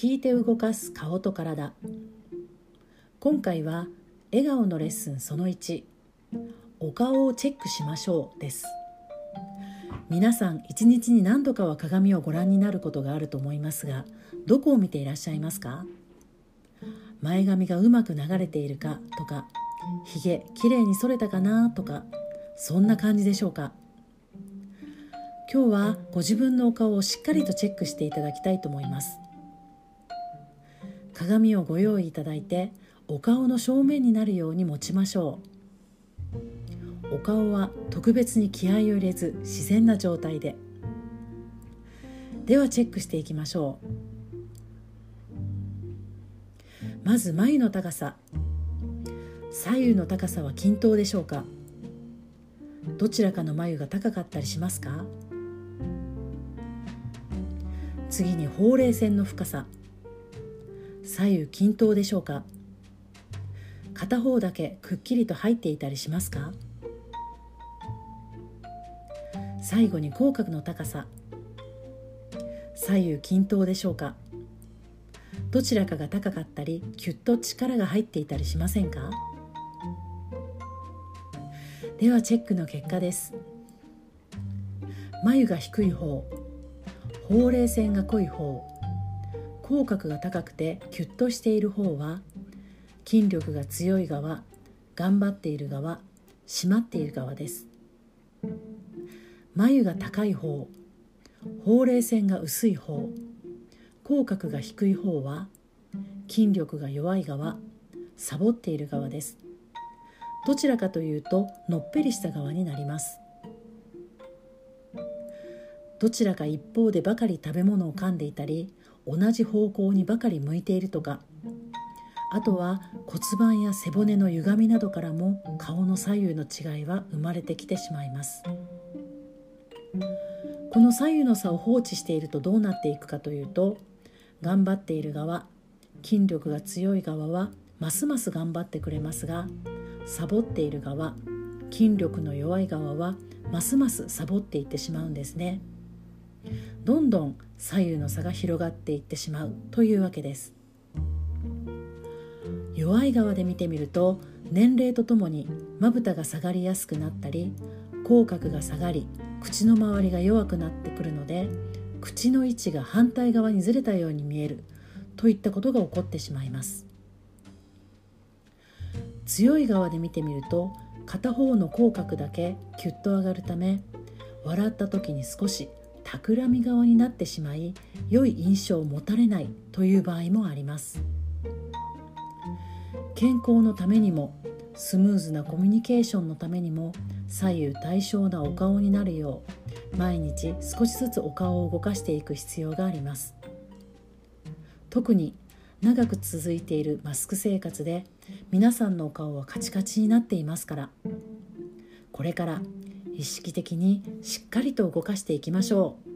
聞いて動かす顔と体。今回は笑顔のレッスンその1お顔をチェックしましょうです。皆さん一日に何度かは鏡をご覧になることがあると思いますがどこを見ていらっしゃいますか？前髪がうまく流れているかとかひげきれいに剃れたかなとかそんな感じでしょうか？今日はご自分のお顔をしっかりとチェックしていただきたいと思います。鏡をご用意いただいてお顔の正面になるように持ちましょう。お顔は特別に気合を入れず自然な状態で。ではチェックしていきましょう。まず眉の高さ。左右の高さは均等でしょうか。どちらかの眉が高かったりしますか。次にほうれい線の深さ。左右均等でしょうか？片方だけくっきりと入っていたりしますか？最後に口角の高さ。左右均等でしょうか？どちらかが高かったりキュッと力が入っていたりしませんか？ではチェックの結果です。眉が低い方ほうれい線が濃い方口角が高くてキュッとしている方は筋力が強い側頑張っている側締まっている側です。眉が高い方ほうれい線が薄い方口角が低い方は筋力が弱い側サボっている側です。どちらかというとのっぺりした側になります。どちらか一方でばかり食べ物を噛んでいたり同じ方向にばかり向いているとかあとは骨盤や背骨の歪みなどからも顔の左右の違いは生まれてきてしまいますこの左右の差を放置しているとどうなっていくかというと頑張っている側筋力が強い側はますます頑張ってくれますがサボっている側筋力の弱い側はますますサボっていってしまうんですね。どんどん左右の差が広がっていってしまうというわけです。弱い側で見てみると年齢とともにまぶたが下がりやすくなったり口角が下がり口の周りが弱くなってくるので口の位置が反対側にずれたように見えるといったことが起こってしまいます。強い側で見てみると片方の口角だけキュッと上がるため笑った時に少し企み側になってしまい良い印象を持たれないという場合もあります。健康のためにもスムーズなコミュニケーションのためにも左右対称なお顔になるよう毎日少しずつお顔を動かしていく必要があります。特に長く続いているマスク生活で皆さんのお顔はカチカチになっていますからこれから意識的にしっかりと動かしていきましょう。